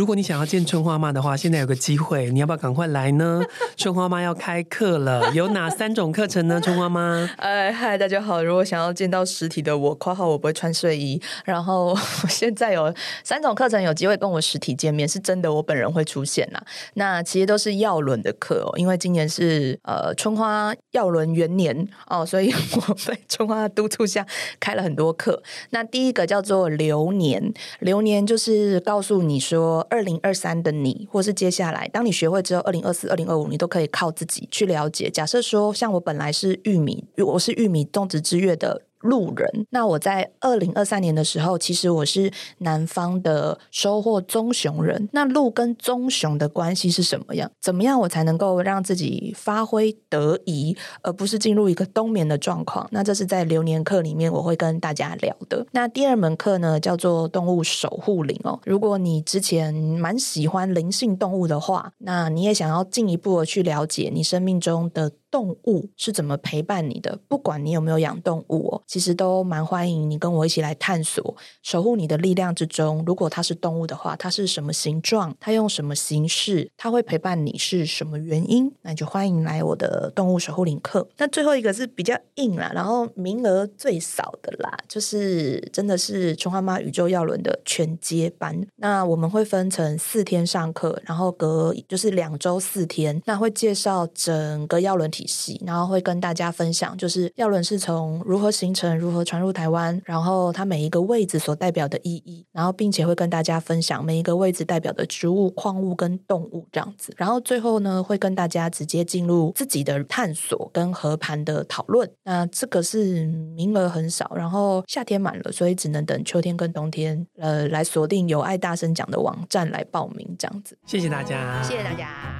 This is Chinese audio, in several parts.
如果你想要见春花妈的话，现在有个机会，你要不要赶快来呢？春花妈要开课了，有哪三种课程呢？春花妈，哎嗨，大家好！如果想要见到实体的我，括号我不会穿睡衣。然后我现在有三种课程有机会跟我实体见面，是真的，我本人会出现呐。那其实都是耀轮的课哦，因为今年是呃春花耀轮元年哦，所以我在春花督促下开了很多课。那第一个叫做流年，流年就是告诉你说。二零二三的你，或是接下来，当你学会之后，二零二四、二零二五，你都可以靠自己去了解。假设说，像我本来是玉米，我是玉米种植之月的。路人，那我在二零二三年的时候，其实我是南方的收获棕熊人。那鹿跟棕熊的关系是什么样？怎么样我才能够让自己发挥得宜，而不是进入一个冬眠的状况？那这是在流年课里面我会跟大家聊的。那第二门课呢，叫做动物守护灵哦。如果你之前蛮喜欢灵性动物的话，那你也想要进一步的去了解你生命中的。动物是怎么陪伴你的？不管你有没有养动物哦，其实都蛮欢迎你跟我一起来探索守护你的力量之中。如果它是动物的话，它是什么形状？它用什么形式？它会陪伴你是什么原因？那就欢迎来我的动物守护领课。那最后一个是比较硬啦，然后名额最少的啦，就是真的是春花妈宇宙药轮的全接班。那我们会分成四天上课，然后隔就是两周四天，那会介绍整个药轮系，然后会跟大家分享，就是药轮是从如何形成、如何传入台湾，然后它每一个位置所代表的意义，然后并且会跟大家分享每一个位置代表的植物、矿物跟动物这样子，然后最后呢，会跟大家直接进入自己的探索跟和盘的讨论。那这个是名额很少，然后夏天满了，所以只能等秋天跟冬天，呃，来锁定有爱大声讲的网站来报名这样子。谢谢大家，谢谢大家。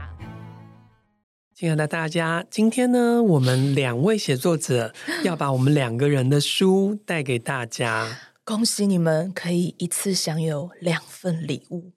亲爱的大家，今天呢，我们两位写作者 要把我们两个人的书带给大家。恭喜你们可以一次享有两份礼物。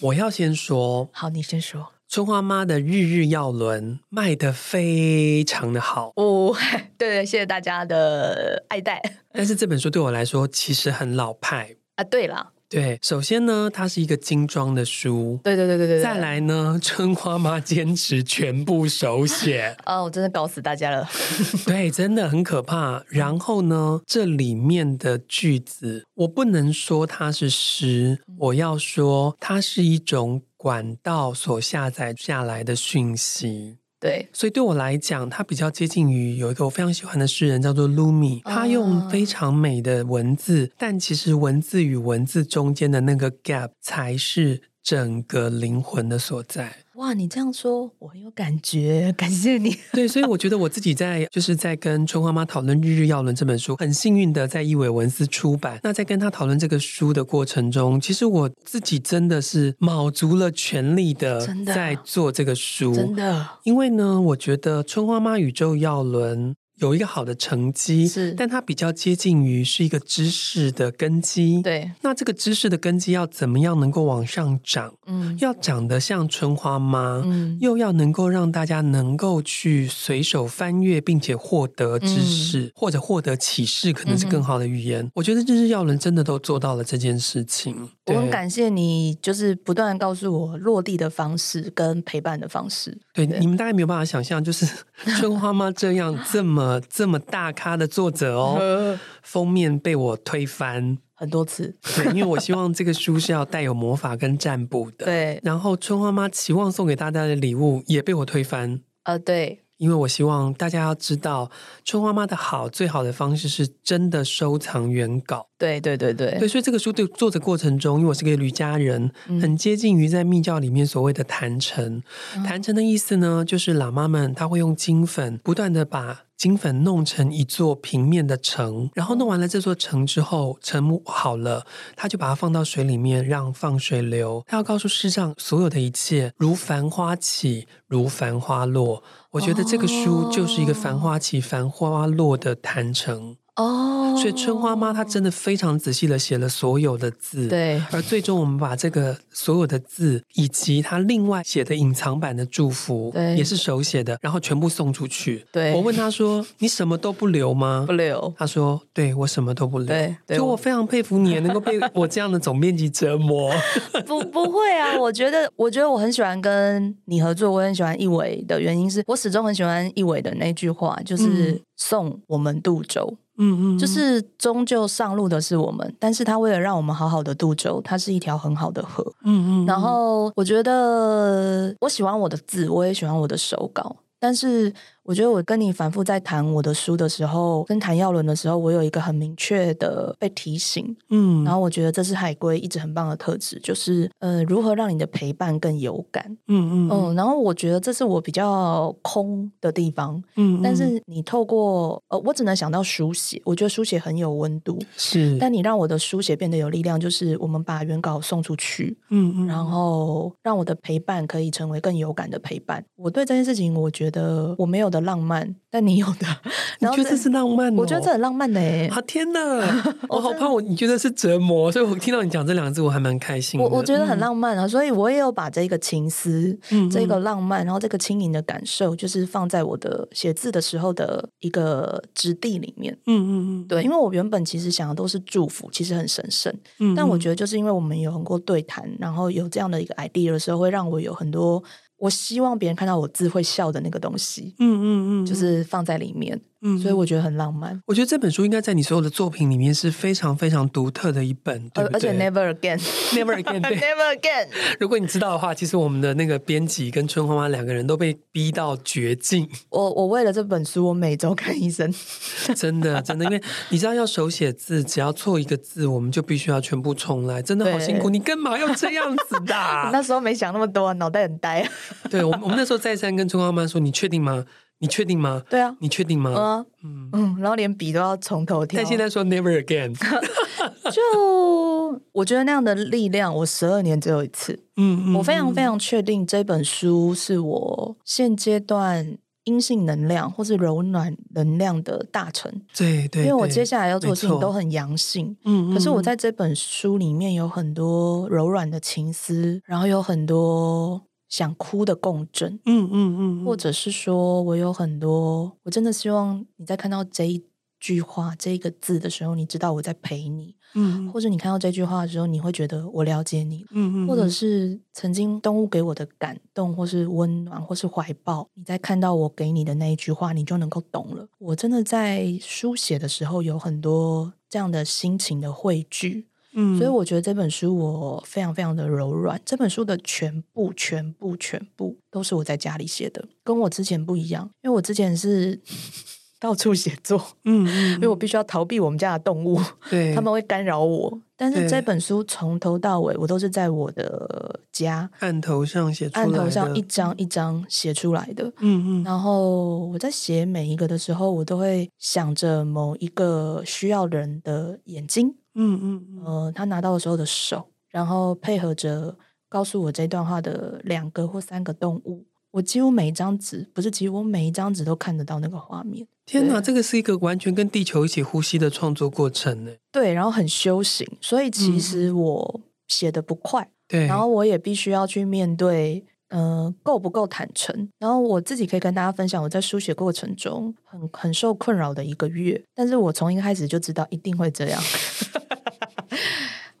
我要先说，好，你先说。春花妈的日日要轮卖的非常的好哦，对 对，谢谢大家的爱戴。但是这本书对我来说其实很老派啊。对了。对，首先呢，它是一个精装的书。对对对对对。再来呢，春花妈坚持全部手写。啊，我真的搞死大家了。对，真的很可怕。然后呢，这里面的句子，我不能说它是诗，我要说它是一种管道所下载下来的讯息。对，所以对我来讲，它比较接近于有一个我非常喜欢的诗人，叫做 Lumi。他用非常美的文字，但其实文字与文字中间的那个 gap 才是整个灵魂的所在。哇，你这样说，我很有感觉，感谢你。对，所以我觉得我自己在就是在跟春花妈讨论《日日要轮》这本书，很幸运的在一伟文斯出版。那在跟他讨论这个书的过程中，其实我自己真的是卯足了全力的在做这个书，真的。因为呢，我觉得春花妈宇宙要轮。有一个好的成绩，是，但它比较接近于是一个知识的根基。对，那这个知识的根基要怎么样能够往上涨？嗯，要长得像春花吗，嗯，又要能够让大家能够去随手翻阅，并且获得知识，嗯、或者获得启示，可能是更好的语言。嗯、我觉得日日要人真的都做到了这件事情。我很感谢你，就是不断告诉我落地的方式跟陪伴的方式。对，对你们大概没有办法想象，就是 春花妈这样这么。呃，这么大咖的作者哦，封面被我推翻很多次。对，因为我希望这个书是要带有魔法跟占卜的。对，然后春花妈期望送给大家的礼物也被我推翻。呃，对。因为我希望大家要知道，春花妈的好，最好的方式是真的收藏原稿。对对对对，对，所以这个书对做的过程中，因为我是个旅家人，嗯、很接近于在密教里面所谓的坛城。坛城的意思呢，就是喇嘛们他会用金粉不断的把金粉弄成一座平面的城，然后弄完了这座城之后，城好了，他就把它放到水里面，让放水流。他要告诉世上所有的一切，如繁花起，如繁花落。我觉得这个书就是一个繁花起、繁花落的坛城。哦，所以春花妈她真的非常仔细的写了所有的字，对，而最终我们把这个所有的字以及她另外写的隐藏版的祝福，对，也是手写的，然后全部送出去。对，我问她说：“你什么都不留吗？”不留。她说：“对，我什么都不留。”对，对，就我非常佩服你，能够被我这样的总面积折磨。不，不会啊，我觉得，我觉得我很喜欢跟你合作，我很喜欢一伟的原因是我始终很喜欢一伟的那句话，就是送我们渡舟。嗯嗯，就是终究上路的是我们，但是他为了让我们好好的渡舟，它是一条很好的河。嗯嗯，然后我觉得我喜欢我的字，我也喜欢我的手稿，但是。我觉得我跟你反复在谈我的书的时候，跟谈耀伦的时候，我有一个很明确的被提醒，嗯，然后我觉得这是海龟一直很棒的特质，就是呃，如何让你的陪伴更有感，嗯嗯嗯，然后我觉得这是我比较空的地方，嗯，但是你透过呃，我只能想到书写，我觉得书写很有温度，是，但你让我的书写变得有力量，就是我们把原稿送出去，嗯嗯，然后让我的陪伴可以成为更有感的陪伴。我对这件事情，我觉得我没有的浪漫，但你有的，你觉得这是浪漫？哦？我觉得这很浪漫的哎！啊天哪，我好怕我你觉得是折磨，所以我听到你讲这两个字，我还蛮开心的。我我觉得很浪漫啊，嗯、所以我也有把这个情思、嗯、这个浪漫，然后这个轻盈的感受，就是放在我的写字的时候的一个质地里面。嗯嗯嗯，对，因为我原本其实想的都是祝福，其实很神圣。嗯，但我觉得就是因为我们有很多对谈，然后有这样的一个 idea 的时候，会让我有很多。我希望别人看到我字会笑的那个东西，嗯嗯嗯，就是放在里面。嗯，所以我觉得很浪漫。我觉得这本书应该在你所有的作品里面是非常非常独特的一本，对对？而且 Never Again，Never Again，Never Again。如果你知道的话，其实我们的那个编辑跟春花妈两个人都被逼到绝境。我我为了这本书，我每周看医生。真的真的，因为你知道要手写字，只要错一个字，我们就必须要全部重来，真的好辛苦。你干嘛要这样子的？那时候没想那么多，脑袋很呆。对，我们我们那时候再三跟春花妈说：“你确定吗？”你确定吗？对啊，你确定吗？嗯嗯嗯，然后连笔都要从头挑。但现在说 never again，就我觉得那样的力量，我十二年只有一次。嗯嗯，我非常非常确定这本书是我现阶段阴性能量或是柔软能量的大成。对对，因为我接下来要做的事情都很阳性。嗯，可是我在这本书里面有很多柔软的情思，然后有很多。想哭的共振，嗯嗯嗯，或者是说我有很多，我真的希望你在看到这一句话、这一个字的时候，你知道我在陪你，嗯，或者你看到这句话的时候，你会觉得我了解你，嗯嗯，或者是曾经动物给我的感动，或是温暖，或是怀抱，你在看到我给你的那一句话，你就能够懂了。我真的在书写的时候有很多这样的心情的汇聚。嗯，所以我觉得这本书我非常非常的柔软。这本书的全部、全部、全部都是我在家里写的，跟我之前不一样。因为我之前是 到处写作，嗯，因为我必须要逃避我们家的动物，对，他们会干扰我。但是这本书从头到尾，我都是在我的家案头上写出来的，案头上一张一张写出来的。嗯嗯，然后我在写每一个的时候，我都会想着某一个需要人的眼睛。嗯嗯呃，他拿到的时候的手，然后配合着告诉我这段话的两个或三个动物，我几乎每一张纸，不是几乎，我每一张纸都看得到那个画面。天哪，这个是一个完全跟地球一起呼吸的创作过程呢。对，然后很修行，所以其实我写的不快。对，然后我也必须要去面对。嗯、够不够坦诚？然后我自己可以跟大家分享，我在书写过程中很很受困扰的一个月，但是我从一开始就知道一定会这样。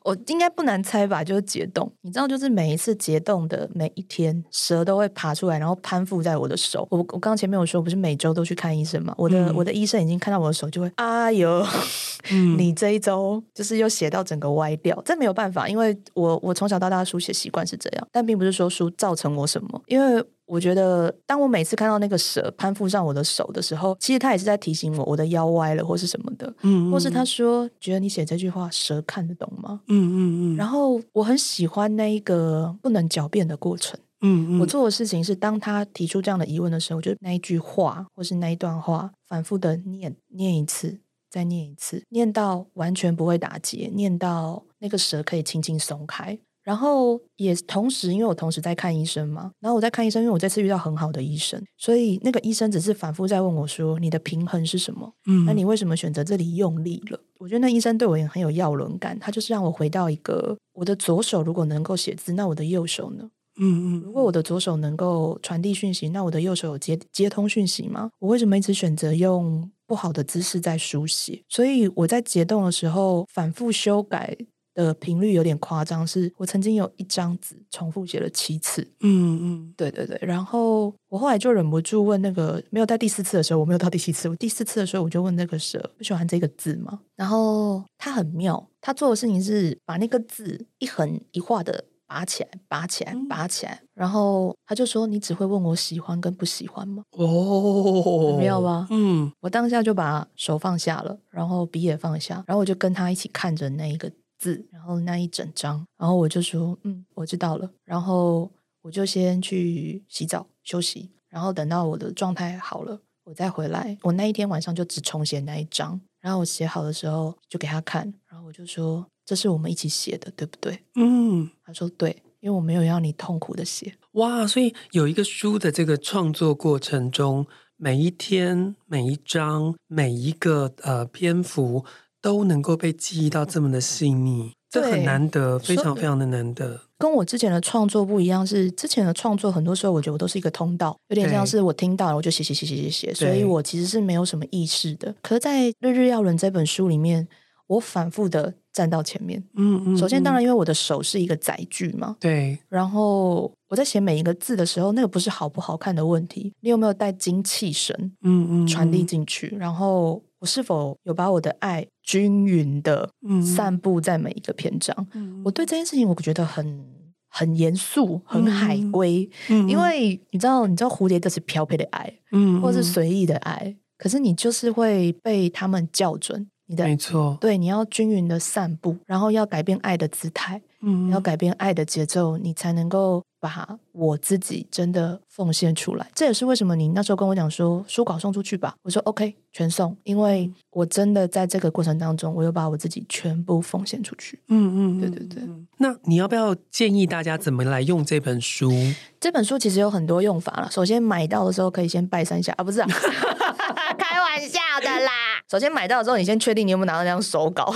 我应该不难猜吧，就是解冻。你知道，就是每一次解冻的每一天，蛇都会爬出来，然后攀附在我的手。我我刚刚前面有说，不是每周都去看医生嘛？我的、嗯、我的医生已经看到我的手，就会哎呦，嗯、你这一周就是又写到整个歪掉。这没有办法，因为我我从小到大的书写习惯是这样，但并不是说书造成我什么，因为。我觉得，当我每次看到那个蛇攀附上我的手的时候，其实他也是在提醒我，我的腰歪了，或是什么的。嗯，嗯，或是他说，觉得你写这句话，蛇看得懂吗？嗯嗯嗯。然后我很喜欢那一个不能狡辩的过程。嗯嗯。我做的事情是，当他提出这样的疑问的时候，我就那一句话或是那一段话，反复的念念一次，再念一次，念到完全不会打结，念到那个蛇可以轻轻松开。然后也同时，因为我同时在看医生嘛，然后我在看医生，因为我这次遇到很好的医生，所以那个医生只是反复在问我说：“你的平衡是什么？嗯，那你为什么选择这里用力了？”我觉得那医生对我也很有药轮感，他就是让我回到一个我的左手如果能够写字，那我的右手呢？嗯嗯，如果我的左手能够传递讯息，那我的右手有接接通讯息吗？我为什么一直选择用不好的姿势在书写？所以我在解冻的时候反复修改的频率有点夸张，是我曾经有一张纸重复写了七次。嗯嗯，对对对。然后我后来就忍不住问那个，没有到第四次的时候，我没有到第七次，我第四次的时候我就问那个蛇，不喜欢这个字吗？然后他很妙，他做的事情是把那个字一横一画的。拔起来，拔起来，拔起来，嗯、然后他就说：“你只会问我喜欢跟不喜欢吗？”哦，没有吧？嗯，我当下就把手放下了，然后笔也放下，然后我就跟他一起看着那一个字，然后那一整张，然后我就说：“嗯，我知道了。”然后我就先去洗澡休息，然后等到我的状态好了，我再回来。我那一天晚上就只重写那一张，然后我写好的时候就给他看，然后我就说。这是我们一起写的，对不对？嗯，他说对，因为我没有要你痛苦的写。哇，所以有一个书的这个创作过程中，每一天、每一章、每一个呃篇幅都能够被记忆到这么的细腻，这很难得，非常非常的难得。跟我之前的创作不一样，是之前的创作很多时候我觉得我都是一个通道，有点像是我听到了我就写写写写写写，所以我其实是没有什么意识的。可是在《日日要轮》这本书里面。我反复的站到前面，嗯嗯。首先，当然，因为我的手是一个载具嘛，对。然后我在写每一个字的时候，那个不是好不好看的问题，你有没有带精气神，嗯嗯，传递进去。然后我是否有把我的爱均匀的散布在每一个篇章？嗯，我对这件事情，我觉得很很严肃，很海归。嗯，因为你知道，你知道蝴蝶都是飘配的爱，嗯，或是随意的爱，可是你就是会被他们校准。你的没错，对，你要均匀的散布，然后要改变爱的姿态，嗯，要改变爱的节奏，你才能够把我自己真的奉献出来。这也是为什么你那时候跟我讲说书稿送出去吧，我说 OK，全送，因为我真的在这个过程当中，我又把我自己全部奉献出去。嗯嗯，对对对。那你要不要建议大家怎么来用这本书？这本书其实有很多用法了。首先买到的时候可以先拜三下啊，不是啊，开玩笑的啦。首先买到之后，你先确定你有没有拿到那张手稿。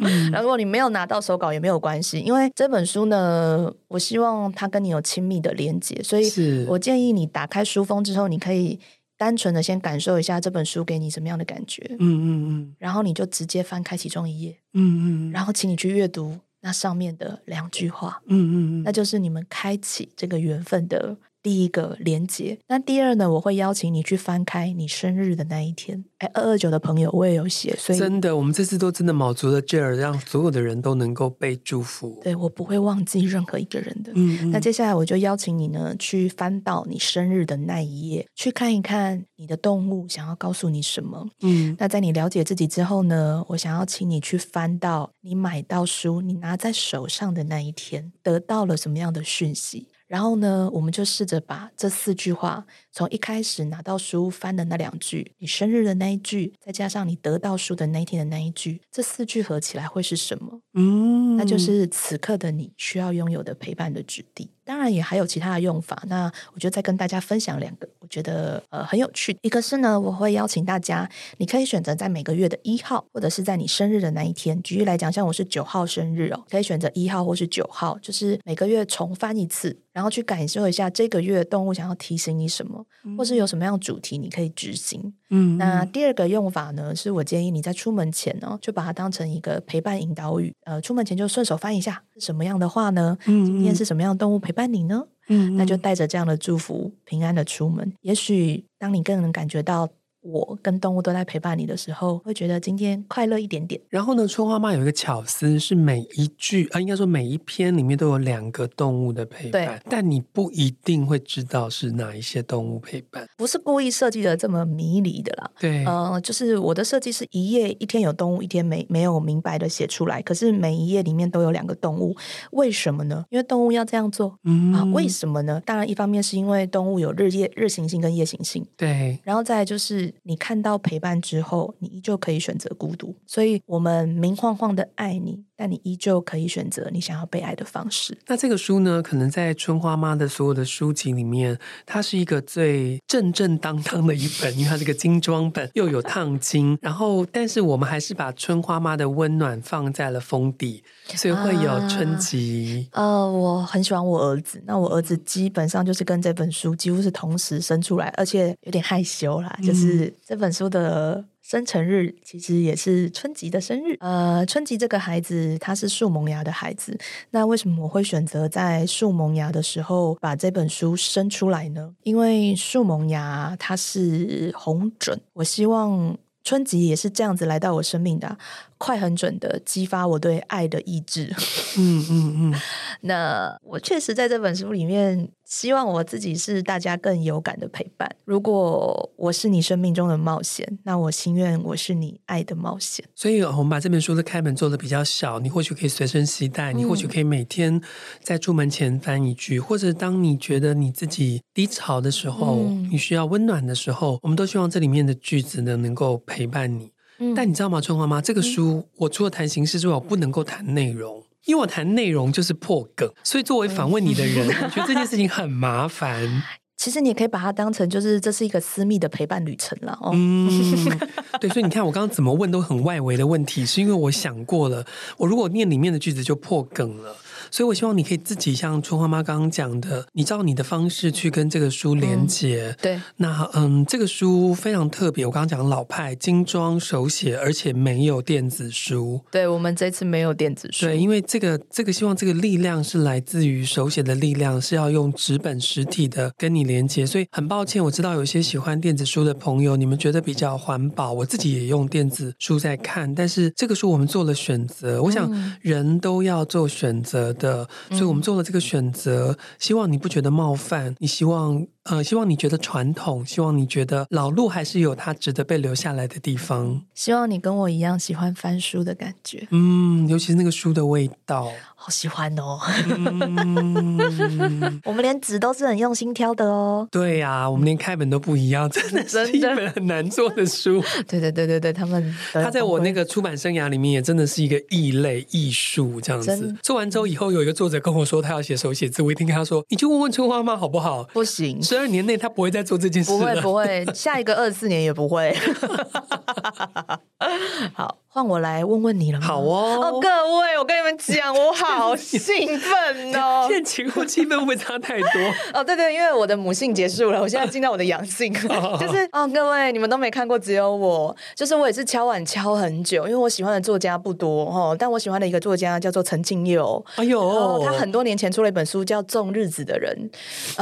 嗯、然后如果你没有拿到手稿也没有关系，因为这本书呢，我希望它跟你有亲密的连接，所以我建议你打开书封之后，你可以单纯的先感受一下这本书给你什么样的感觉。嗯嗯嗯。然后你就直接翻开其中一页。嗯嗯。然后请你去阅读那上面的两句话。嗯嗯。那就是你们开启这个缘分的。第一个连接，那第二呢？我会邀请你去翻开你生日的那一天。哎，二二九的朋友我也有写，所以真的，我们这次都真的卯足了劲儿，让所有的人都能够被祝福。对，我不会忘记任何一个人的。嗯，嗯，那接下来我就邀请你呢，去翻到你生日的那一页，去看一看你的动物想要告诉你什么。嗯，那在你了解自己之后呢，我想要请你去翻到你买到书，你拿在手上的那一天，得到了什么样的讯息？然后呢，我们就试着把这四句话，从一开始拿到书翻的那两句，你生日的那一句，再加上你得到书的那一天的那一句，这四句合起来会是什么？嗯，那就是此刻的你需要拥有的陪伴的质地。当然也还有其他的用法，那我就再跟大家分享两个，我觉得呃很有趣。一个是呢，我会邀请大家，你可以选择在每个月的一号，或者是在你生日的那一天。举例来讲，像我是九号生日哦，可以选择一号或是九号，就是每个月重翻一次，然后去感受一下这个月动物想要提醒你什么，或是有什么样的主题你可以执行。嗯，那第二个用法呢，是我建议你在出门前呢，就把它当成一个陪伴引导语，呃，出门前就顺手翻一下是什么样的话呢？嗯，今天是什么样的动物陪伴你呢？嗯，那就带着这样的祝福，平安的出门。也许当你更能感觉到。我跟动物都在陪伴你的时候，会觉得今天快乐一点点。然后呢，春花妈有一个巧思，是每一句啊，应该说每一篇里面都有两个动物的陪伴，对但你不一定会知道是哪一些动物陪伴。不是故意设计的这么迷离的啦。对，呃，就是我的设计是一页一天有动物，一天没没有明白的写出来。可是每一页里面都有两个动物，为什么呢？因为动物要这样做。嗯啊，为什么呢？当然，一方面是因为动物有日夜日行性跟夜行性。对，然后再来就是。是你看到陪伴之后，你依旧可以选择孤独。所以，我们明晃晃的爱你，但你依旧可以选择你想要被爱的方式。那这个书呢，可能在春花妈的所有的书籍里面，它是一个最正正当当的一本，因为它是个精装本，又有烫金。然后，但是我们还是把春花妈的温暖放在了封底，所以会有春集。啊、呃，我很喜欢我儿子，那我儿子基本上就是跟这本书几乎是同时生出来，而且有点害羞啦，就是这本书的。生辰日其实也是春吉的生日。呃，春吉这个孩子他是树萌芽的孩子。那为什么我会选择在树萌芽的时候把这本书生出来呢？因为树萌芽它是红准，我希望春吉也是这样子来到我生命的，快很准的激发我对爱的意志。嗯嗯嗯。那我确实在这本书里面。希望我自己是大家更有感的陪伴。如果我是你生命中的冒险，那我心愿我是你爱的冒险。所以，我们把这本书的开本做的比较小，你或许可以随身携带，你或许可以每天在出门前翻一句，嗯、或者当你觉得你自己低潮的时候，嗯、你需要温暖的时候，我们都希望这里面的句子呢能够陪伴你。嗯、但你知道吗，春花妈，这个书、嗯、我除了谈形式之外，我不能够谈内容。因为我谈内容就是破梗，所以作为访问你的人，我觉得这件事情很麻烦。其实你也可以把它当成就是这是一个私密的陪伴旅程了哦。嗯，对，所以你看我刚刚怎么问都很外围的问题，是因为我想过了，我如果念里面的句子就破梗了。所以，我希望你可以自己像春花妈刚刚讲的，你照你的方式去跟这个书连接。嗯、对，那嗯，这个书非常特别。我刚刚讲老派精装手写，而且没有电子书。对，我们这次没有电子书。对，因为这个这个希望这个力量是来自于手写的力量，是要用纸本实体的跟你连接。所以很抱歉，我知道有些喜欢电子书的朋友，你们觉得比较环保。我自己也用电子书在看，但是这个书我们做了选择。我想人都要做选择。的，所以我们做了这个选择，希望你不觉得冒犯，你希望。呃，希望你觉得传统，希望你觉得老路还是有它值得被留下来的地方。希望你跟我一样喜欢翻书的感觉，嗯，尤其是那个书的味道，好喜欢哦。嗯、我们连纸都是很用心挑的哦。对呀、啊，我们连开本都不一样，真的是一本很难做的书。对对对对对，他们 他在我那个出版生涯里面也真的是一个异类艺术这样子。做完之后，以后有一个作者跟我说他要写手写字，我一定跟他说，你就问问春花妈好不好？不行。十二年内他不会再做这件事了。不会不会，下一个二十四年也不会。好。换我来问问你了吗？好哦，哦，各位，我跟你们讲，我好兴奋哦！现在情绪气氛会不会差太多？哦，对对，因为我的母性结束了，我现在进到我的阳性，就是哦，各位，你们都没看过，只有我，就是我也是敲碗敲很久，因为我喜欢的作家不多哦，但我喜欢的一个作家叫做陈庆佑，哎呦，他很多年前出了一本书叫《种日子的人》，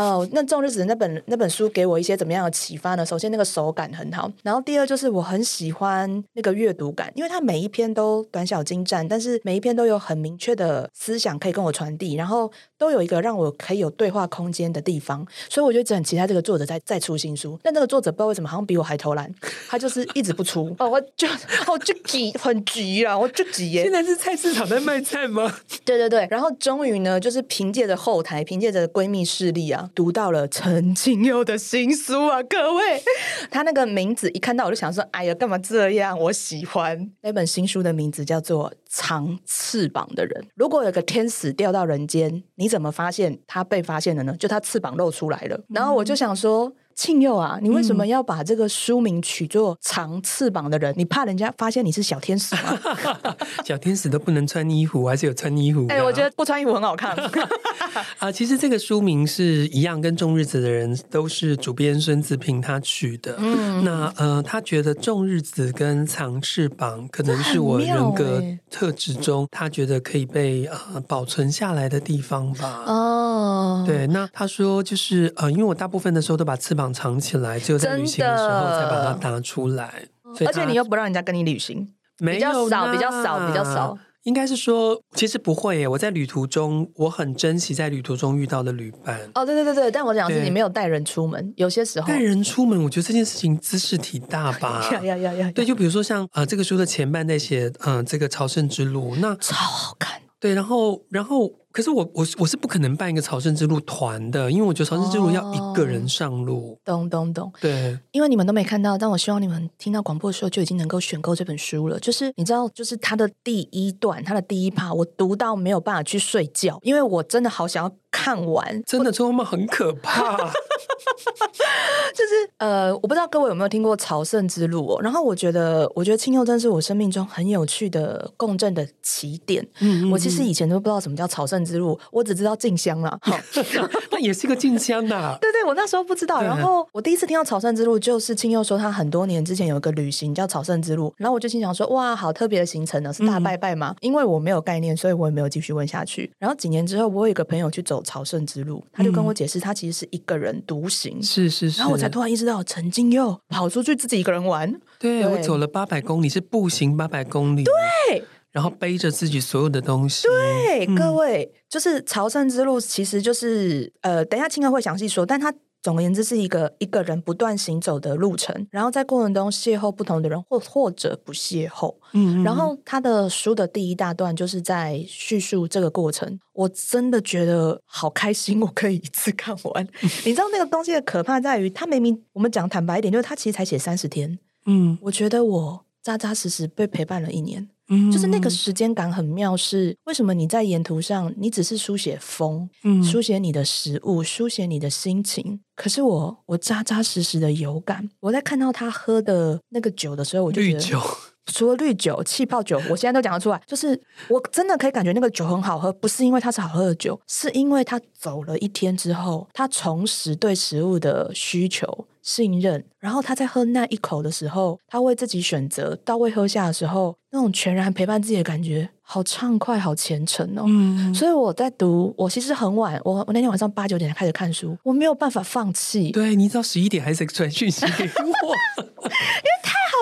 哦，那《种日子》那本那本书给我一些怎么样的启发呢？首先那个手感很好，然后第二就是我很喜欢那个阅读感，因为他。每一篇都短小精湛，但是每一篇都有很明确的思想可以跟我传递，然后都有一个让我可以有对话空间的地方，所以我就一直很期待这个作者再再出新书。但这个作者不知道为什么好像比我还偷懒，他就是一直不出。哦，我就我就急，很急啊，我就急耶。现在是菜市场在卖菜吗？对对对，然后终于呢，就是凭借着后台，凭借着闺蜜势力啊，读到了陈清佑的新书啊，各位，他那个名字一看到我就想说，哎呀，干嘛这样？我喜欢那本新书的名字叫做《长翅膀的人》。如果有个天使掉到人间，你怎么发现他被发现了呢？就他翅膀露出来了。然后我就想说。庆佑啊，你为什么要把这个书名取作《长翅膀的人》？你怕人家发现你是小天使吗？小天使都不能穿衣服，还是有穿衣服？哎、欸，我觉得不穿衣服很好看。啊，其实这个书名是一样，跟《种日子的人》都是主编孙子平他取的。嗯，那呃，他觉得《种日子》跟《长翅膀》可能是我人格特质中，他觉得可以被呃保存下来的地方吧。哦，对，那他说就是呃，因为我大部分的时候都把翅膀。藏起来，只有在旅行的时候才把它拿出来。而且你又不让人家跟你旅行，比较少，比较少，比较少。应该是说，其实不会耶。我在旅途中，我很珍惜在旅途中遇到的旅伴。哦，对对对对，但我讲的是你没有带人出门，有些时候带人出门，我觉得这件事情姿势挺大吧。呀呀呀呀！对，就比如说像呃，这个书的前半在写嗯、呃，这个朝圣之路，那超好看。对，然后然后可是我我我是不可能办一个朝圣之路团的，因为我觉得朝圣之路要一个人上路。哦、懂懂懂，对，因为你们都没看到，但我希望你们听到广播的时候就已经能够选购这本书了。就是你知道，就是它的第一段，它的第一 part，我读到没有办法去睡觉，因为我真的好想要看完。真的，这么很可怕。就是呃，我不知道各位有没有听过朝圣之路哦。然后我觉得，我觉得清祐真是我生命中很有趣的共振的起点。嗯，嗯，嗯，我其实以前都不知道什么叫朝圣之路，我只知道进香了。那也是个进香呐。对对，我那时候不知道。然后我第一次听到朝圣之路，就是清祐说他很多年之前有一个旅行叫朝圣之路。然后我就心想说，哇，好特别的行程呢，是大拜拜吗？嗯、因为我没有概念，所以我也没有继续问下去。然后几年之后，我有一个朋友去走朝圣之路，他就跟我解释，他其实是一个人独行。是是是，然后我才突然意识到，曾经又跑出去自己一个人玩。对，对我走了八百公里，是步行八百公里。对，然后背着自己所有的东西。对，嗯、各位，就是朝圣之路，其实就是呃，等一下青哥会详细说，但他。总而言之，是一个一个人不断行走的路程，然后在过程中邂逅不同的人，或或者不邂逅。嗯，嗯，然后他的书的第一大段就是在叙述这个过程，我真的觉得好开心，我可以一次看完。你知道那个东西的可怕在于，他明明我们讲坦白一点，就是他其实才写三十天。嗯，我觉得我扎扎实实被陪伴了一年。就是那个时间感很妙，是为什么你在沿途上，你只是书写风，嗯，书写你的食物，书写你的心情，可是我我扎扎实实的有感。我在看到他喝的那个酒的时候，我就觉得，除了绿酒、气泡酒，我现在都讲得出来，就是我真的可以感觉那个酒很好喝，不是因为它是好喝的酒，是因为他走了一天之后，他重拾对食物的需求。信任，然后他在喝那一口的时候，他为自己选择到位喝下的时候，那种全然陪伴自己的感觉，好畅快，好虔诚哦。嗯，所以我在读，我其实很晚，我我那天晚上八九点才开始看书，我没有办法放弃。对，你知道十一点还是传讯息给我，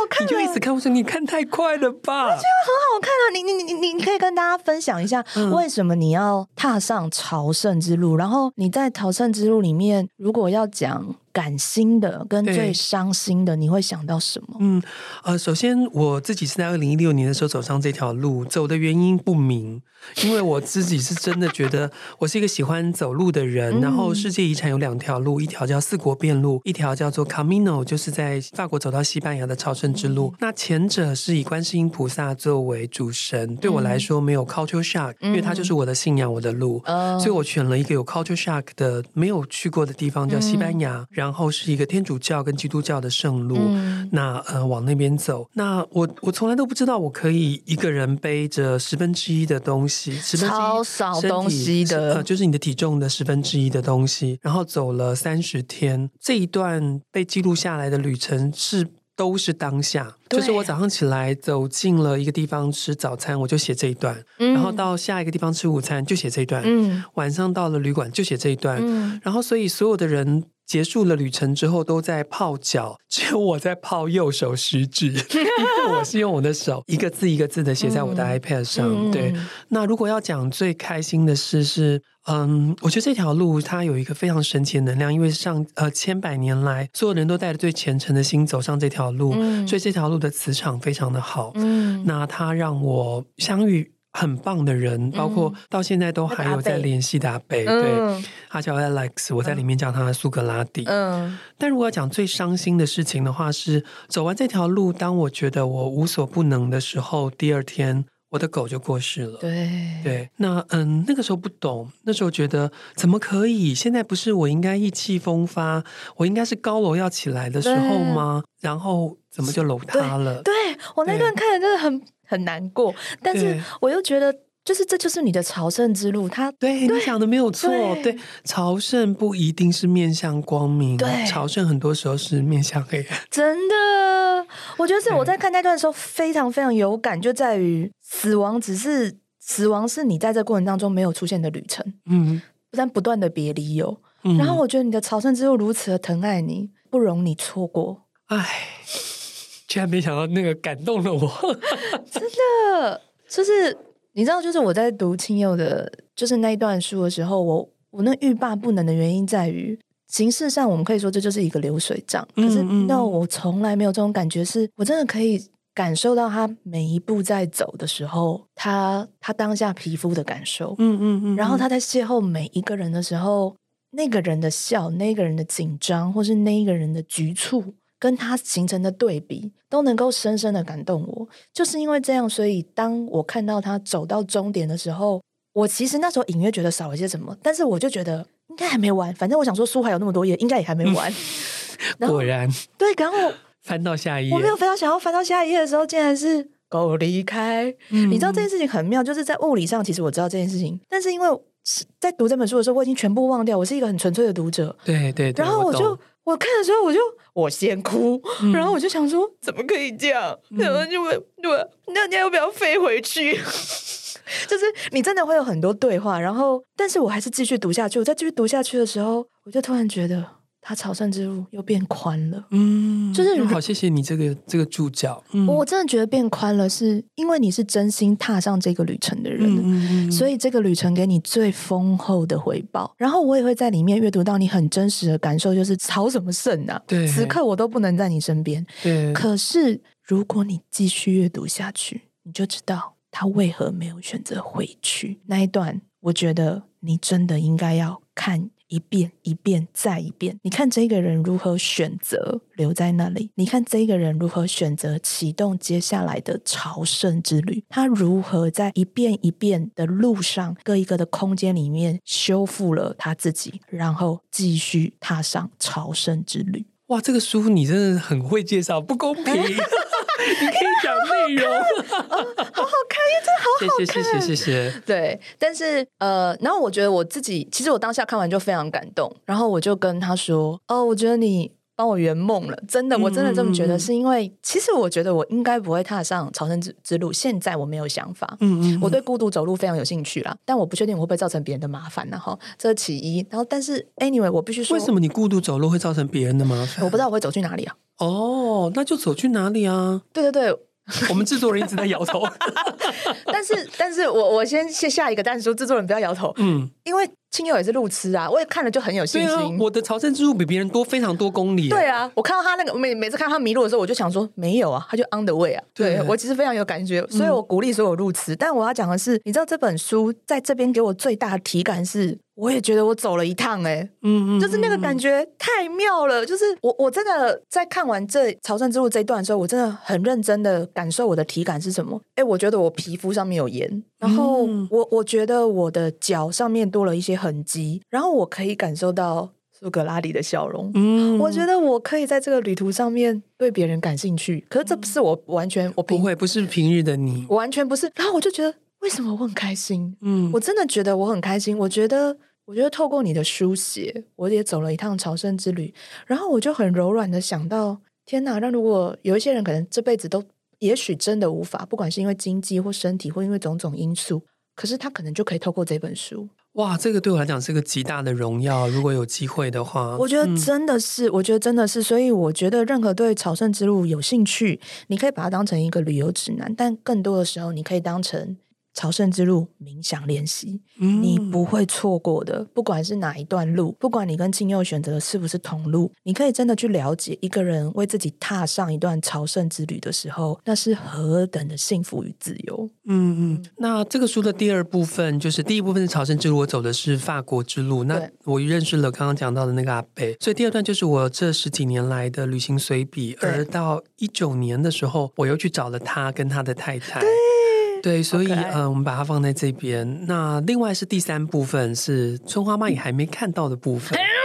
看，你就一直看，我说你看太快了吧？我觉得很好看啊！你你你你你可以跟大家分享一下，为什么你要踏上朝圣之路？嗯、然后你在朝圣之路里面，如果要讲。感心的跟最伤心的，你会想到什么？嗯，呃，首先我自己是在二零一六年的时候走上这条路，走的原因不明，因为我自己是真的觉得我是一个喜欢走路的人。嗯、然后世界遗产有两条路，一条叫四国遍路，一条叫做 Camino，就是在法国走到西班牙的朝圣之路。嗯、那前者是以观世音菩萨作为主神，对我来说没有 culture shock，、嗯、因为它就是我的信仰，我的路，嗯、所以我选了一个有 culture shock 的没有去过的地方，叫西班牙。嗯、然后是一个天主教跟基督教的圣路，嗯、那呃往那边走。那我我从来都不知道我可以一个人背着十分之一的东西，十分之一超少东西的，呃，就是你的体重的十分之一的东西。然后走了三十天，这一段被记录下来的旅程是都是当下，就是我早上起来走进了一个地方吃早餐，我就写这一段；嗯、然后到下一个地方吃午餐就写这一段；嗯、晚上到了旅馆就写这一段。嗯、然后所以所有的人。结束了旅程之后，都在泡脚，只有我在泡右手食指，因为我是用我的手一个字一个字的写在我的 iPad 上。嗯、对，那如果要讲最开心的事是，嗯，我觉得这条路它有一个非常神奇的能量，因为上呃千百年来，所有人都带着最虔诚的心走上这条路，嗯、所以这条路的磁场非常的好。嗯，那它让我相遇。很棒的人，包括到现在都还有在联系的阿北，嗯、对，他叫 Alex，我在里面叫他苏格拉底。嗯，但如果要讲最伤心的事情的话，是走完这条路，当我觉得我无所不能的时候，第二天我的狗就过世了。对对，那嗯，那个时候不懂，那时候觉得怎么可以？现在不是我应该意气风发，我应该是高楼要起来的时候吗？然后怎么就楼塌了？对，对我那段看的真的很。很难过，但是我又觉得，就是这就是你的朝圣之路。他对，对你想的没有错，对，对，朝圣不一定是面向光明，对，朝圣很多时候是面向黑暗。真的，我觉得是我在看那段的时候非常非常有感，就在于死亡只是死亡是你在这过程当中没有出现的旅程，嗯，但不断的别离有。嗯、然后我觉得你的朝圣之路如此的疼爱你，不容你错过。哎。居然没想到那个感动了我，真的就是你知道，就是我在读清佑的，就是那一段书的时候，我我那欲罢不能的原因在于，形式上我们可以说这就是一个流水账，可是那我从来没有这种感觉，是我真的可以感受到他每一步在走的时候，他他当下皮肤的感受，嗯嗯嗯，然后他在邂逅每一个人的时候，那个人的笑，那个人的紧张，或是那一个人的局促，跟他形成的对比，都能够深深的感动我。就是因为这样，所以当我看到他走到终点的时候，我其实那时候隐约觉得少了些什么，但是我就觉得应该还没完。反正我想说，书还有那么多页，应该也还没完。果然，对，然后。翻到下一页，我没有非常想要翻到下一页的时候，竟然是狗离开。嗯、你知道这件事情很妙，就是在物理上，其实我知道这件事情，但是因为在读这本书的时候，我已经全部忘掉。我是一个很纯粹的读者，对对对。然后我就我，我看的时候，我就我先哭，嗯、然后我就想说，怎么可以这样？然后就问，对，那你要不要飞回去？就是你真的会有很多对话，然后，但是我还是继续读下去。我再继续读下去的时候，我就突然觉得。他朝圣之路又变宽了，嗯，就是好，谢谢你这个这个助教，嗯，我真的觉得变宽了，是因为你是真心踏上这个旅程的人，嗯，所以这个旅程给你最丰厚的回报。然后我也会在里面阅读到你很真实的感受，就是朝什么圣啊？对，此刻我都不能在你身边，对。可是如果你继续阅读下去，你就知道他为何没有选择回去那一段。我觉得你真的应该要看。一遍一遍再一遍，你看这个人如何选择留在那里？你看这个人如何选择启动接下来的朝圣之旅？他如何在一遍一遍的路上，各一个的空间里面修复了他自己，然后继续踏上朝圣之旅。哇，这个书你真的很会介绍，不公平！你可以讲内容，好好看，因为真的好好看。谢谢谢谢谢谢。对，但是呃，然后我觉得我自己，其实我当下看完就非常感动，然后我就跟他说：“哦，我觉得你。”帮我圆梦了，真的，我真的这么觉得，是因为、嗯、其实我觉得我应该不会踏上朝圣之之路。现在我没有想法，嗯，嗯嗯，我对孤独走路非常有兴趣啦，但我不确定我会不会造成别人的麻烦呢？哈，这是其一。然后，但是 anyway，我必须说，为什么你孤独走路会造成别人的麻烦？我不知道我会走去哪里啊。哦，那就走去哪里啊？对对对。我们制作人一直在摇头，但是，但是我我先先下一个但是说，制作人不要摇头，嗯，因为钦佑也是路痴啊，我也看了就很有信心。啊、我的朝圣之路比别人多非常多公里。对啊，我看到他那个每每次看到他迷路的时候，我就想说没有啊，他就 on the way 啊。对，对我其实非常有感觉，所以我鼓励所有路痴。嗯、但我要讲的是，你知道这本书在这边给我最大的体感是。我也觉得我走了一趟哎、欸，嗯嗯，就是那个感觉太妙了。就是我我真的在看完这朝圣之路这一段的时候，我真的很认真的感受我的体感是什么。哎、欸，我觉得我皮肤上面有盐，然后我我觉得我的脚上面多了一些痕迹，然后我可以感受到苏格拉底的笑容。嗯，我觉得我可以在这个旅途上面对别人感兴趣。可是这不是我完全我不会，不是平日的你，我完全不是。然后我就觉得为什么我很开心？嗯，我真的觉得我很开心。我觉得。我觉得透过你的书写，我也走了一趟朝圣之旅，然后我就很柔软的想到，天哪！那如果有一些人可能这辈子都，也许真的无法，不管是因为经济或身体，或因为种种因素，可是他可能就可以透过这本书。哇，这个对我来讲是个极大的荣耀。如果有机会的话，我觉得真的是，嗯、我觉得真的是，所以我觉得任何对朝圣之路有兴趣，你可以把它当成一个旅游指南，但更多的时候，你可以当成。朝圣之路冥想练习，嗯、你不会错过的。不管是哪一段路，不管你跟钦佑选择的是不是同路，你可以真的去了解一个人为自己踏上一段朝圣之旅的时候，那是何等的幸福与自由。嗯嗯。那这个书的第二部分，就是第一部分是朝圣之路，我走的是法国之路。那我认识了刚刚讲到的那个阿贝，所以第二段就是我这十几年来的旅行随笔。而到一九年的时候，我又去找了他跟他的太太。对。对，所以.呃，我们把它放在这边。那另外是第三部分，是春花妈也还没看到的部分。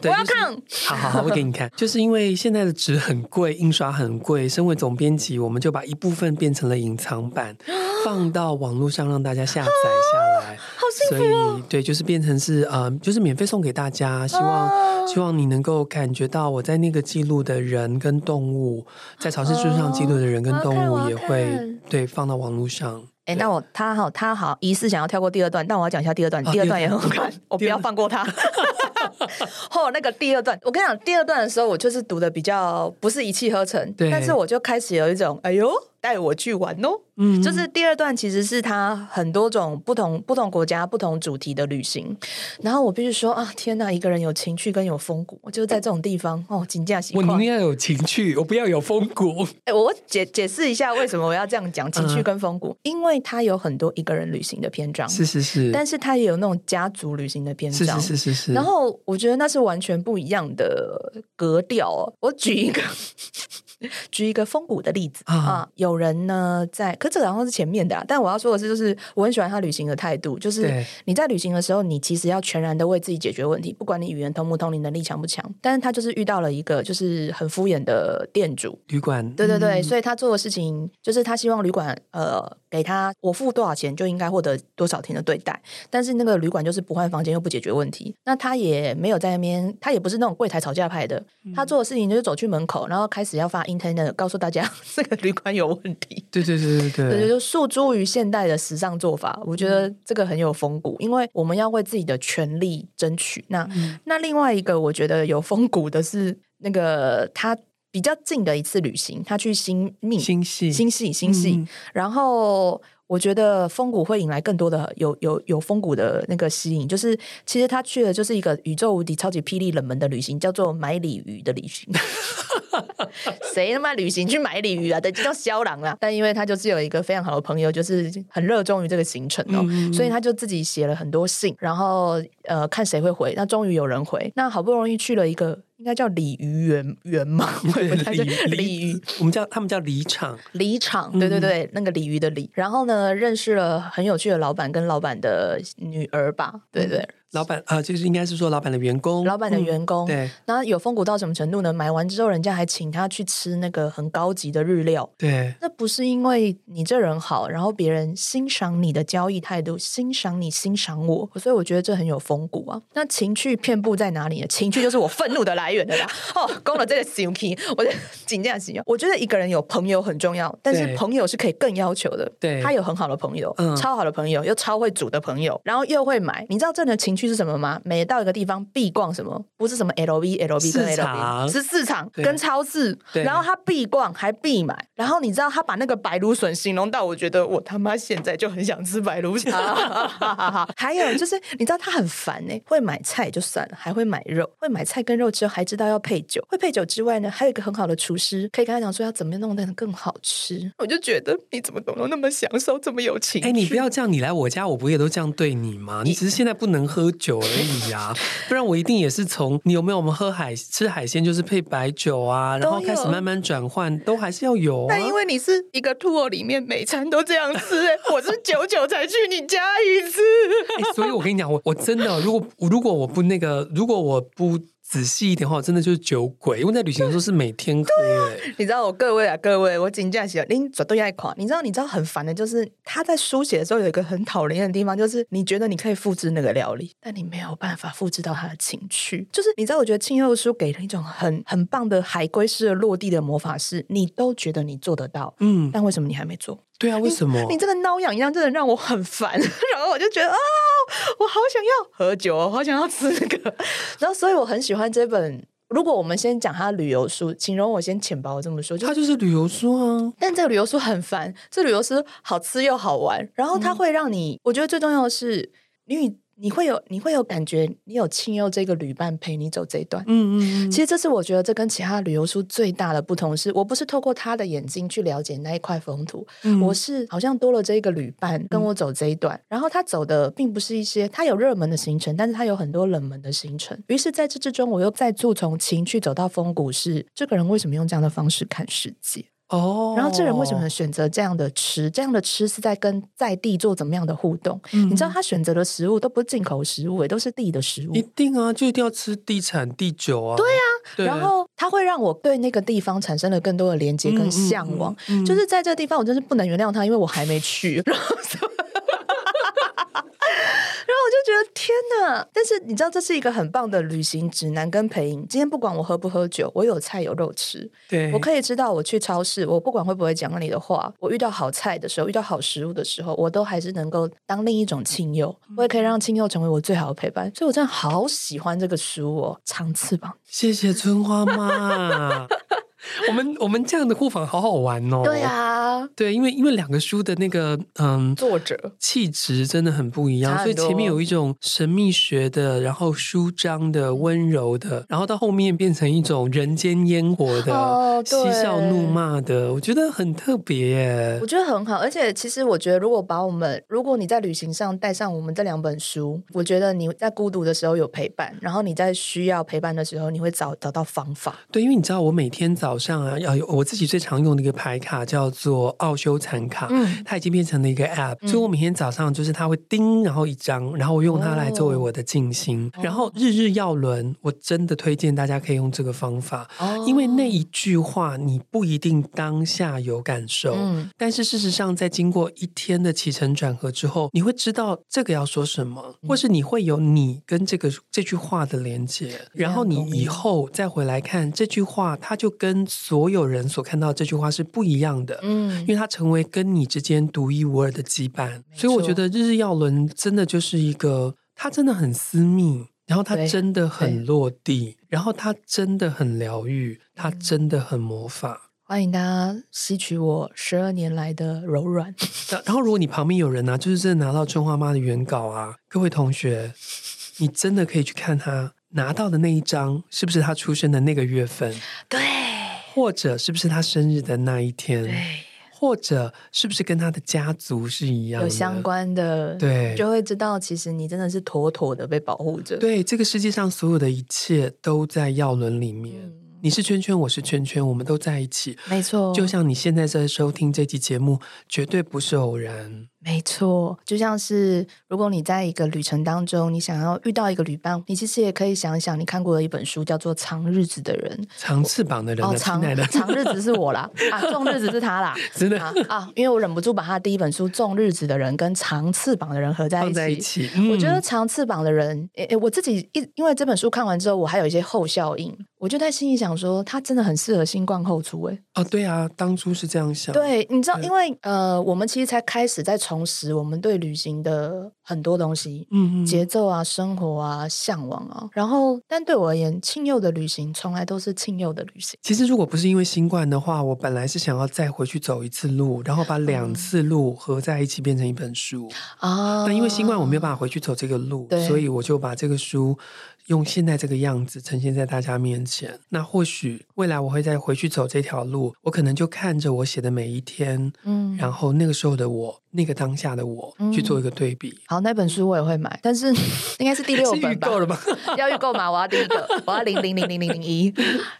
对我要看，好好好，我给你看。就是因为现在的纸很贵，印刷很贵，身为总编辑，我们就把一部分变成了隐藏版，放到网络上让大家下载下来。好幸福哦！所以对，就是变成是呃，就是免费送给大家。希望希望你能够感觉到我在那个记录的人跟动物，在朝圣之上记录的人跟动物也会对放到网络上。哎，那我他好他好疑似想要跳过第二段，但我要讲一下第二段，第二段也很好看，我不要放过他。后那个第二段，我跟你讲，第二段的时候，我就是读的比较不是一气呵成，对但是我就开始有一种哎呦。带我去玩哦。嗯，就是第二段其实是他很多种不同不同国家不同主题的旅行。然后我必须说啊，天哪，一个人有情趣跟有风骨，我就是在这种地方哦，金价喜。我宁愿要有情趣，我不要有风骨。哎，我解解释一下为什么我要这样讲情趣跟风骨，嗯、因为他有很多一个人旅行的篇章，是是是，但是他也有那种家族旅行的篇章，是是是是是。然后我我觉得那是完全不一样的格调。我举一个。举一个风骨的例子啊，啊，有人呢在，可这个好像是前面的啊，但我要说的是，就是我很喜欢他旅行的态度，就是你在旅行的时候，你其实要全然的为自己解决问题，不管你语言通不通，你能力强不强，但是他就是遇到了一个就是很敷衍的店主旅馆，对对对，嗯，所以他做的事情就是他希望旅馆呃。给他，我付多少钱就应该获得多少天的对待。但是那个旅馆就是不换房间又不解决问题，那他也没有在那边，他也不是那种柜台吵架派的。他做的事情就是走去门口，然后开始要发 internet 告诉大家 这个旅馆有问题。对对对对对，对就诉诸于现代的时尚做法，我觉得这个很有风骨，因为我们要为自己的权利争取。那、嗯、那另外一个我觉得有风骨的是那个他。比较近的一次旅行，他去新密新系新系新系，嗯、然后我觉得风谷会引来更多的有有有风谷的那个吸引，就是其实他去的就是一个宇宙无敌超级霹雳冷门的旅行，叫做买鲤鱼的旅行。谁他妈旅行去买鲤鱼啊？等叫肖郎啊！但因为他就是有一个非常好的朋友，就是很热衷于这个行程哦，嗯、所以他就自己写了很多信，然后呃看谁会回，那终于有人回，那好不容易去了一个。应该叫鲤鱼园园吗？对，鲤鲤鱼，我们叫他们叫鲤场，鲤场，对对对，嗯、那个鲤鱼的鲤。然后呢，认识了很有趣的老板跟老板的女儿吧，对对。嗯老板啊，就是应该是说老板的员工，老板的员工。嗯、对，那有风骨到什么程度呢？买完之后，人家还请他去吃那个很高级的日料。对，那不是因为你这人好，然后别人欣赏你的交易态度，欣赏你，欣赏我，所以我觉得这很有风骨啊。那情趣遍布在哪里呢？情趣就是我愤怒的来源的啦。哦，攻了这个心机，我就紧张死。我觉得一个人有朋友很重要，但是朋友是可以更要求的。对，他有很好的朋友，嗯，超好的朋友，又超会煮的朋友，然后又会买。你知道这的情趣是什么吗？每到一个地方必逛什么？不是什么 LV、LV 跟 LV，是市场跟超市。然后他必逛还必买。然后你知道他把那个白芦笋形容到，我觉得我他妈现在就很想吃白芦笋。还有就是你知道他很烦呢，会买菜就算了，还会买肉，会买菜跟肉之后还知道要配酒。会配酒之外呢，还有一个很好的厨师，可以跟他讲说要怎么弄得更好吃。我就觉得你怎么懂得那么享受，这么有情？哎，你不要这样，你来我家，我不也都这样对你吗？你只是现在不能喝酒而已呀，不然我一定也是从你有没有我们喝海吃海鲜就是配白酒啊，然后开始慢慢转换，都还是要有啊。但因为你是一个 tour 里面每餐都这样吃，哎，我是久久才去你家一次，欸，所以我跟你讲，我我真的如果如果我不那个，如果我不。仔细一点的话，真的就是酒鬼，因为在旅行的时候是每天喝。你知道我各位啊，各位，我紧张起来，拎绝对爱垮。你知道，你知道很烦的，就是他在书写的时候有一个很讨人厌的地方，就是你觉得你可以复制那个料理，但你没有办法复制到他的情趣。就是你知道，我觉得庆祐书给了一种很很棒的海龟式的落地的魔法师，你都觉得你做得到，嗯，但为什么你还没做？对啊，为什么？你，你这个挠痒一样，真的让我很烦。然后我就觉得啊，我好想要喝酒，我好想要吃那个。然后，所以我很喜欢这本。如果我们先讲他旅游书，请容我先浅薄这么说，就它就是旅游书啊。但这个旅游书很烦，这旅游书好吃又好玩，然后它会让你，嗯、我觉得最重要的是你。你会有你会有感觉，你有庆祐这个旅伴陪你走这一段。嗯嗯，其实这是我觉得这跟其他旅游书最大的不同是，我不是透过他的眼睛去了解那一块风土，嗯、我是好像多了这一个旅伴跟我走这一段。嗯、然后他走的并不是一些他有热门的行程，但是他有很多冷门的行程。于是在这之中，我又再度从情趣走到风骨，是这个人为什么用这样的方式看世界？哦，然后这人为什么选择这样的吃？这样的吃是在跟在地做怎么样的互动？嗯、你知道他选择的食物都不是进口食物，也都是地的食物。一定啊，就一定要吃地产地酒啊。对啊，对然后他会让我对那个地方产生了更多的连接跟向往。嗯嗯嗯、就是在这个地方，我真是不能原谅他，因为我还没去。然后 然后我就觉得天哪！但是你知道，这是一个很棒的旅行指南跟陪饮。今天不管我喝不喝酒，我有菜有肉吃。对，我可以知道我去超市，我不管会不会讲那里的话，我遇到好菜的时候，遇到好食物的时候，我都还是能够当另一种亲友。我也可以让亲友成为我最好的陪伴。所以我真的好喜欢这个书哦，长翅膀。谢谢春花妈。我们我们这样的互访好好玩哦。对啊。啊，对，因为因为两个书的那个嗯，作者气质真的很不一样，所以前面有一种神秘学的，然后舒张的、温柔的，然后到后面变成一种人间烟火的、哦、嬉笑怒骂的，我觉得很特别耶。我觉得很好，而且其实我觉得，如果把我们，如果你在旅行上带上我们这两本书，我觉得你在孤独的时候有陪伴，然后你在需要陪伴的时候，你会找找到方法。对，因为你知道，我每天早上啊，要有我自己最常用的一个牌卡叫做奥修禅卡，嗯，它已经变成了一个 App，、嗯、所以我每天早上就是它会叮，然后一张，然后我用它来作为我的静心。哦、然后日日要轮，我真的推荐大家可以用这个方法，哦、因为那一句话你不一定当下有感受，嗯，但是事实上在经过一天的起承转合之后，你会知道这个要说什么，嗯、或是你会有你跟这个这句话的连接，然后你以后再回来看这句话，它就跟所有人所看到这句话是不一样的，嗯，因为它成为跟你之间独一无二的羁绊。所以我觉得日日耀轮真的就是一个，它真的很私密，然后它真的很落地，然后它真的很疗愈，它真的很魔法。欢迎大家吸取我十二年来的柔软。然后，如果你旁边有人啊，就是真的拿到春花妈的原稿啊，各位同学，你真的可以去看他拿到的那一张，是不是他出生的那个月份？对。或者是不是他生日的那一天？对。或者是不是跟他的家族是一样的？有相关的，对，就会知道其实你真的是妥妥的被保护着。对，这个世界上所有的一切都在药轮里面。嗯你是圈圈，我是圈圈，我们都在一起。没错，就像你现在在收听这期节目，绝对不是偶然。没错，就像是如果你在一个旅程当中，你想要遇到一个旅伴，你其实也可以想一想，你看过的一本书叫做《长日子的人》，长翅膀的人，哦，长长日子是我啦，啊，重日子是他啦，真的啊，啊，因为我忍不住把他第一本书《重日子的人》跟《长翅膀的人》合在一起。在一起嗯，我觉得《长翅膀的人》诶，我自己一因为这本书看完之后，我还有一些后效应，我就在心里想说，他真的很适合新冠后出诶。哦，对啊，当初是这样想。对，你知道，因为呃，我们其实才开始在重拾我们对旅行的很多东西，嗯嗯，节奏啊，生活啊，向往啊。然后，但对我而言，庆佑的旅行从来都是庆佑的旅行。其实，如果不是因为新冠的话，我本来是想要再回去走一次路，然后把两次路合在一起变成一本书啊。但因为新冠，我没有办法回去走这个路，所以我就把这个书。用现在这个样子呈现在大家面前，那或许未来我会再回去走这条路，我可能就看着我写的每一天，嗯，然后那个时候的我，那个当下的我，去做一个对比。好，那本书我也会买，但是 应该是第六本吧？预购了吧？要预购吗？我要第一个，我要零零零零零零一。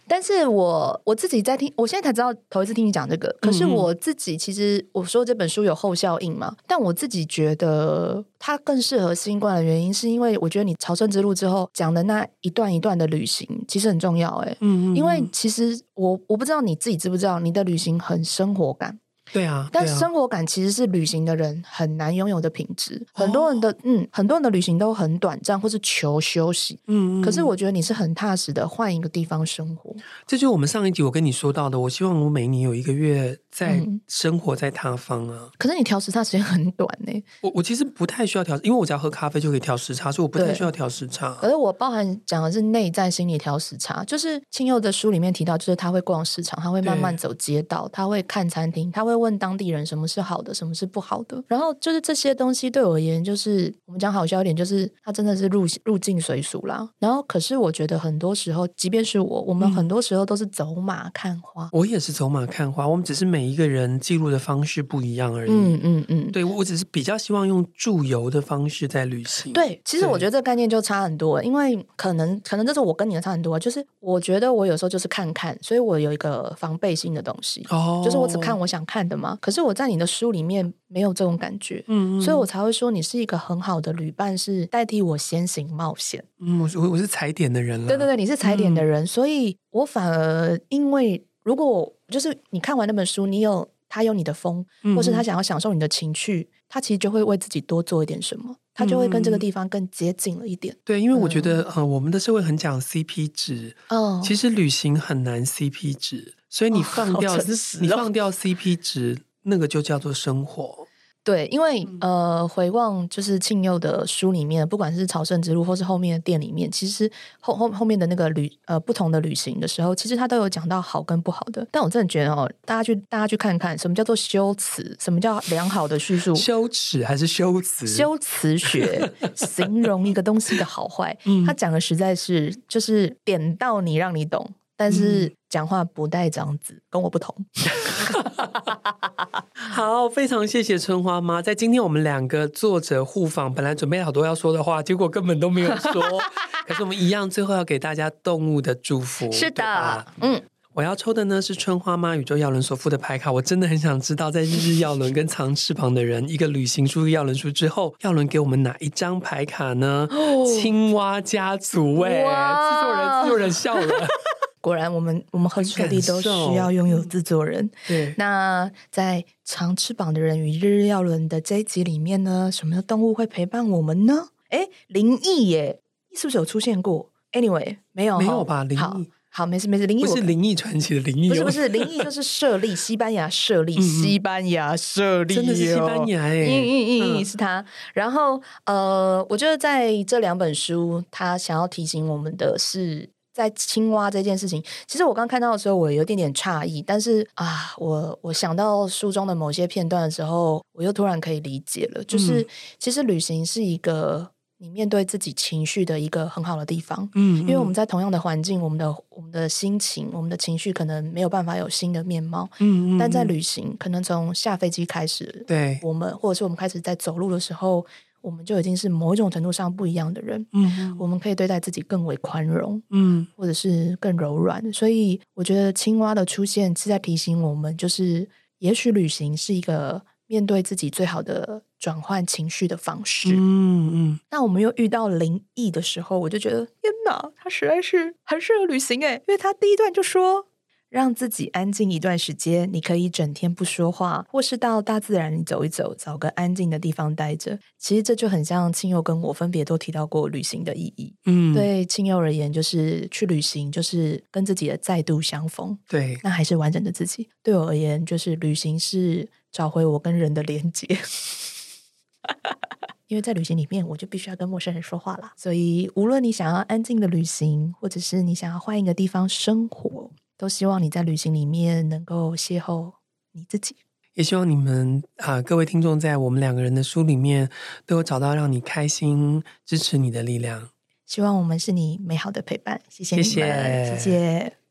但是我我自己在听，我现在才知道头一次听你讲这个。可是我自己其实我说这本书有后效应嘛，但我自己觉得它更适合新冠的原因，是因为我觉得你朝圣之路之后讲的那一段一段的旅行其实很重要，哎，嗯嗯，因为其实我我不知道你自己知不知道，你的旅行很生活感。对啊，但生活感其实是旅行的人很难拥有的品质。很多人的嗯，很多人的旅行都很短暂，或是求休息。嗯，可是我觉得你是很踏实的，换一个地方生活。这就是我们上一集我跟你说到的。我希望我每年有一个月在生活在他方啊。可是你调时差时间很短呢。我我其实不太需要调，因为我只要喝咖啡就可以调时差，所以我不太需要调时差。可是我包含讲的是内在心理调时差，就是青佑的书里面提到，就是他会逛市场，他会慢慢走街道，他会看餐厅，他会。问当地人什么是好的，什么是不好的，然后就是这些东西对我而言，就是我们讲好笑一点，就是它真的是入入境随俗啦。然后，可是我觉得很多时候，即便是我，我们很多时候都是走马看花。嗯、我也是走马看花，我们只是每一个人记录的方式不一样而已。嗯嗯嗯，对，我只是比较希望用驻游的方式在旅行。对，其实我觉得这个概念就差很多，因为可能可能这是我跟你的差很多，就是我觉得我有时候就是看看，所以我有一个防备心的东西，哦，就是我只看我想看可是我在。你的书里面没有这种感觉，嗯，所以我才会说你是一个很好的旅伴，是代替我先行冒险。嗯，我我我是踩点的人了，对对对，你是踩点的人，嗯，所以我反而因为如果就是你看完那本书，你有他有你的风，或是他想要享受你的情趣，他其实就会为自己多做一点什么，他就会跟这个地方更接近了一点。对，因为我觉得，嗯，呃，我们的社会很讲 CP 值，嗯，其实旅行很难 CP 值，所以你放掉，哦，你放掉 CP 值。那个就叫做生活，对，因为、嗯、呃，回望就是庆佑的书里面，不管是朝圣之路，或是后面的店里面，其实后后后面的那个旅呃不同的旅行的时候，其实他都有讲到好跟不好的。但我真的觉得哦，大家去大家去看看，什么叫做修辞，什么叫良好的叙述？修辞还是修辞？修辞学形容一个东西的好坏，嗯、他讲的实在是就是点到你，让你懂。但是讲话不带脏字，跟我不同。好，非常谢谢春花妈。在今天我们两个作者互访，本来准备好多要说的话，结果根本都没有说。可是我们一样，最后要给大家动物的祝福。是的，嗯，我要抽的呢是春花妈宇宙耀轮所附的牌卡。我真的很想知道，在日日耀轮跟藏翅膀的人一个旅行书耀轮书之后，耀轮给我们哪一张牌卡呢？哦、青蛙家族、欸，哎哇，制作人，制作人笑了。果然，我们我们何时何地都需要拥有制作人。对，那在长翅膀的人与日日要轮的这一集里面呢，什么的动物会陪伴我们呢？哎，灵异耶，是不是有出现过？Anyway，没有，没有吧？灵异，好，好，没事没事。灵异不是灵异传奇的灵异，不是不是灵异，就是设立 西班牙设立西班牙设立，真的是西班牙哎，嗯嗯嗯，是他。然后呃，我觉得在这两本书，他想要提醒我们的是。在青蛙这件事情，其实我刚看到的时候，我有点点诧异。但是啊，我我想到书中的某些片段的时候，我又突然可以理解了。就是、嗯、其实旅行是一个你面对自己情绪的一个很好的地方。嗯，因为我们在同样的环境，我们的我们的心情、我们的情绪可能没有办法有新的面貌。嗯，但在旅行，可能从下飞机开始，对我们，或者是我们开始在走路的时候。我们就已经是某一种程度上不一样的人，嗯，我们可以对待自己更为宽容，嗯，或者是更柔软。所以我觉得青蛙的出现是在提醒我们，就是也许旅行是一个面对自己最好的转换情绪的方式，嗯嗯。那我们又遇到灵异的时候，我就觉得天哪，他实在是很适合旅行诶，因为他第一段就说。让自己安静一段时间，你可以整天不说话，或是到大自然里走一走，找个安静的地方待着。其实这就很像亲友跟我分别都提到过旅行的意义。嗯，对亲友而言，就是去旅行，就是跟自己的再度相逢。对，那还是完整的自己。对我而言，就是旅行是找回我跟人的连接。因为在旅行里面，我就必须要跟陌生人说话了。所以，无论你想要安静的旅行，或者是你想要换一个地方生活。都希望你在旅行里面能够邂逅你自己，也希望你们啊、呃，各位听众在我们两个人的书里面都有找到让你开心、支持你的力量。希望我们是你美好的陪伴，谢谢你们，谢谢。谢谢。